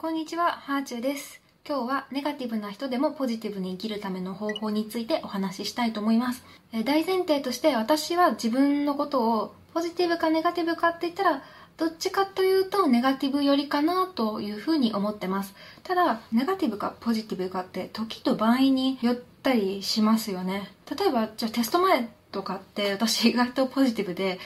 こんにちは、ハーチューです。今日はネガティブな人でもポジティブに生きるための方法についてお話ししたいと思います。え大前提として私は自分のことをポジティブかネガティブかって言ったらどっちかというとネガティブ寄りかなというふうに思ってます。ただ、ネガティブかポジティブかって時と場合によったりしますよね。例えば、じゃあテスト前とかって私意外とポジティブで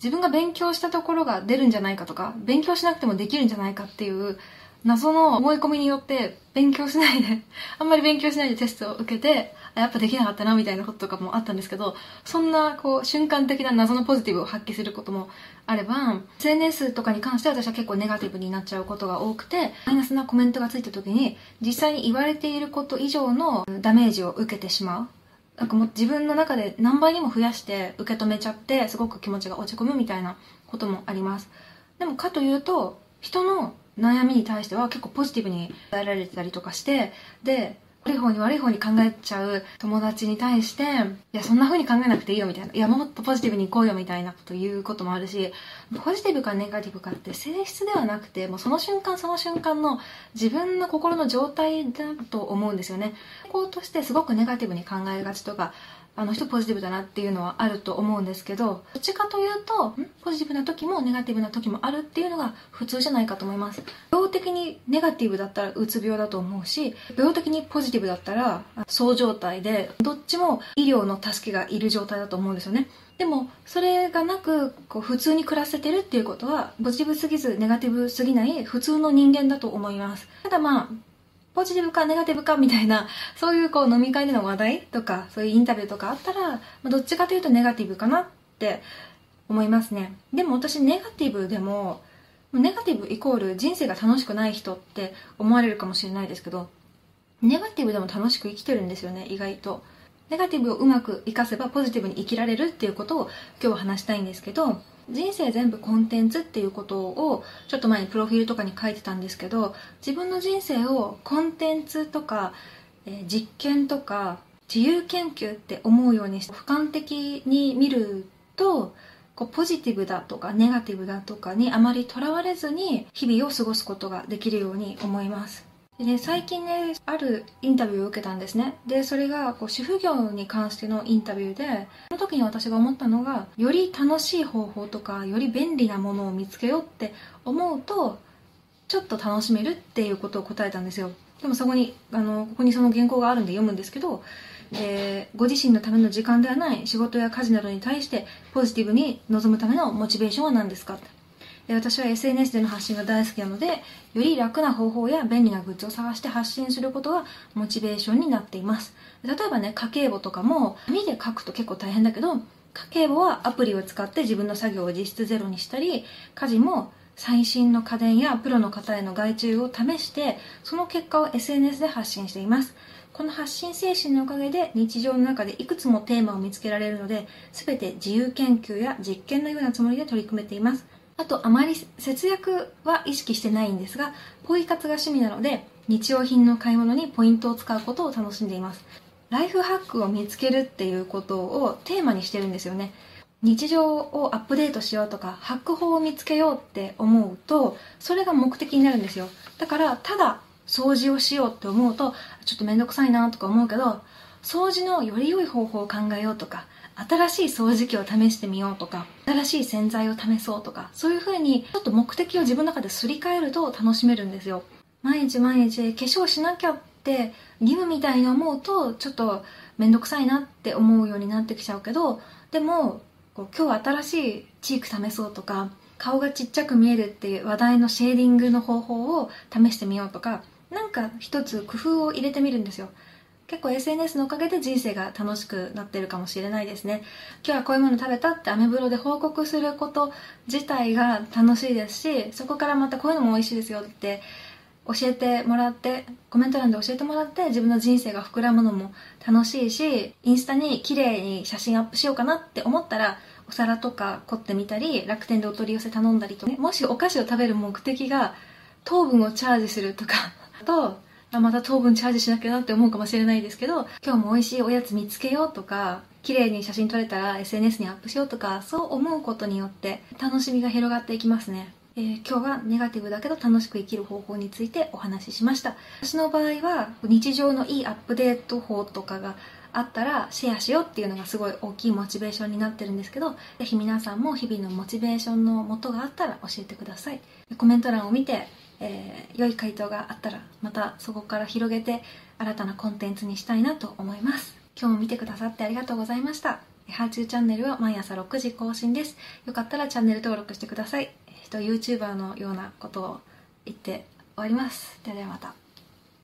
自分が勉強したところが出るんじゃないかとか、勉強しなくてもできるんじゃないかっていう謎の思い込みによって勉強しないで、あんまり勉強しないでテストを受けて、あやっぱできなかったなみたいなこととかもあったんですけど、そんなこう瞬間的な謎のポジティブを発揮することもあれば、SNS とかに関しては私は結構ネガティブになっちゃうことが多くて、マイナスなコメントがついた時に、実際に言われていること以上のダメージを受けてしまう。なんかもう自分の中で何倍にも増やして受け止めちゃってすごく気持ちが落ち込むみたいなこともありますでもかというと人の悩みに対しては結構ポジティブに伝えられてたりとかしてで悪い方に悪い方に考えちゃう友達に対していやそんな風に考えなくていいよみたいないやもっとポジティブに行こうよみたいなこと言うこともあるしポジティブかネガティブかって性質ではなくてもうその瞬間その瞬間の自分の心の状態だと思うんですよね。こうとしてすごくネガティブに考えがちとかあの人ポジティブだなっていうのはあると思うんですけどどっちかというとん？ポジティブな時もネガティブな時もあるっていうのが普通じゃないかと思います。病的にネガティブだったらうつ病だと思うし病的にポジティブだったらそう状態でどっちも医療の助けがいる状態だと思うんですよね。でもそれがなくこう普通に暮らせてるっていうことはポジティブすぎずネガティブすぎない普通の人間だと思います。ただまあポジティブかネガティブかみたいなそういうこう飲み会での話題とかそういうインタビューとかあったら、どっちかというとネガティブかなって思いますね。でも私ネガティブでもネガティブイコール人生が楽しくない人って思われるかもしれないですけどネガティブでも楽しく生きてるんですよね意外と。ネガティブをうまく活かせばポジティブに生きられるっていうことを今日は話したいんですけど人生全部コンテンツっていうことをちょっと前にプロフィールとかに書いてたんですけど自分の人生をコンテンツとか、え実験とか自由研究って思うようにして俯瞰的に見るとこうポジティブだとかネガティブだとかにあまりとらわれずに日々を過ごすことができるように思います。でね、最近ねあるインタビューを受けたんですね。でそれがこう主婦業に関してのインタビューでその時に私が思ったのがより楽しい方法とかより便利なものを見つけようって思うとちょっと楽しめるっていうことを答えたんですよ。でもそこにあのここにその原稿があるんで読むんですけど、えーご自身のための時間ではない仕事や家事などに対してポジティブに臨むためのモチベーションは何ですか？私は SNS での発信が大好きなのでより楽な方法や便利なグッズを探して発信することがモチベーションになっています。例えばね家計簿とかも紙で書くと結構大変だけど家計簿はアプリを使って自分の作業を実質ゼロにしたり家事も最新の家電やプロの方への外注を試してその結果を SNS で発信しています。この発信精神のおかげで日常の中でいくつもテーマを見つけられるので全て自由研究や実験のようなつもりで取り組めています。あとあまり節約は意識してないんですがポイ活が趣味なので日用品の買い物にポイントを使うことを楽しんでいます。ライフハックを見つけるっていうことをテーマにしてるんですよね。日常をアップデートしようとかハック法を見つけようって思うとそれが目的になるんですよ。だからただ掃除をしようって思うとちょっと面倒くさいなとか思うけど掃除のより良い方法を考えようとか新しい掃除機を試してみようとか新しい洗剤を試そうとかそういう風にちょっと目的を自分の中ですり替えると楽しめるんですよ。毎日毎日化粧しなきゃって義務みたいに思うとちょっと面倒くさいなって思うようになってきちゃうけどでもこう今日新しいチーク試そうとか顔がちっちゃく見えるっていう話題のシェーディングの方法を試してみようとかなんか一つ工夫を入れてみるんですよ。結構 SNS のおかげで人生が楽しくなってるかもしれないですね。今日はこういうもの食べたってアメブロで報告すること自体が楽しいですしそこからまたこういうのも美味しいですよって教えてもらってコメント欄で教えてもらって自分の人生が膨らむのも楽しいしインスタに綺麗に写真アップしようかなって思ったらお皿とか凝ってみたり楽天でお取り寄せ頼んだりとね。もしお菓子を食べる目的が糖分をチャージするとかとまた糖分チャージしなきゃなって思うかもしれないですけど今日も美味しいおやつ見つけようとか綺麗に写真撮れたら SNS にアップしようとかそう思うことによって楽しみが広がっていきますね。えー、今日はネガティブだけど楽しく生きる方法についてお話ししました。私の場合は日常のいいアップデート法とかがあったらシェアしようっていうのがすごい大きいモチベーションになってるんですけどぜひ皆さんも日々のモチベーションの元があったら教えてください。コメント欄を見て、えー、良い回答があったらまたそこから広げて新たなコンテンツにしたいなと思います今日も見てくださってありがとうございましたハーチューチャンネルは毎朝6時更新です。よかったらチャンネル登録してください。えっと YouTuber のようなことを言って終わります。ではではまた。